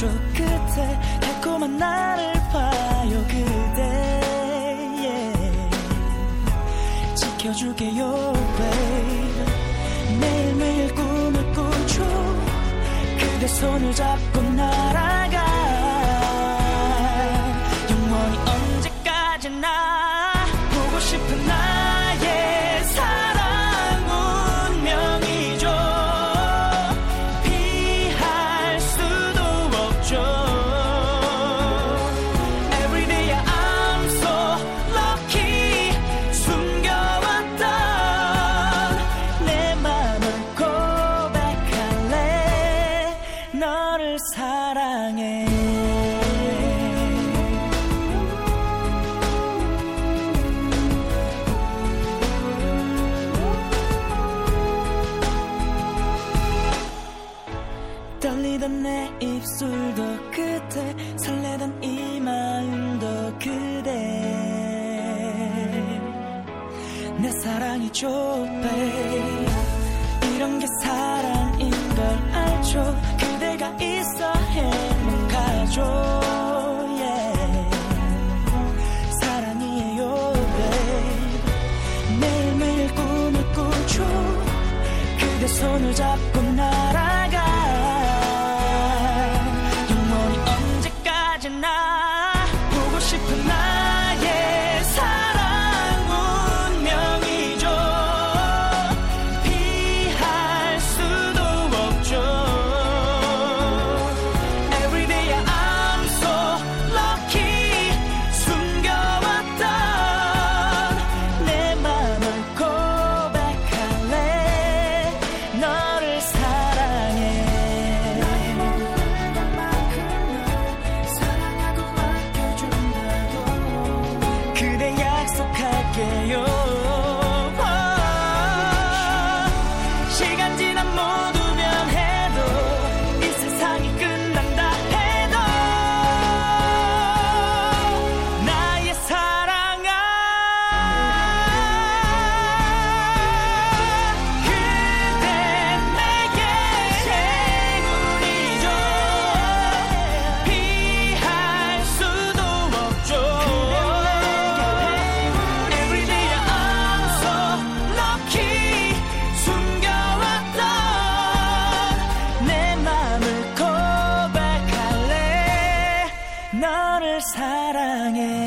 기다려줘. 그대 달콤한 나를 봐요 그대. Yeah. 지켜줄게요 babe. 매일매일 꿈을 꾸죠. 그대 손을 잡고 날아 사랑해. 떨리던 내 입술도 그대 설레던 이 마음도 그대. 내 사랑이죠 babe 이런 게 사랑인 걸 알죠 있어 행복하죠 사랑이에요 babe. 매일매일 꿈을 꾸죠. 그대 손을 잡고 너를 사랑해.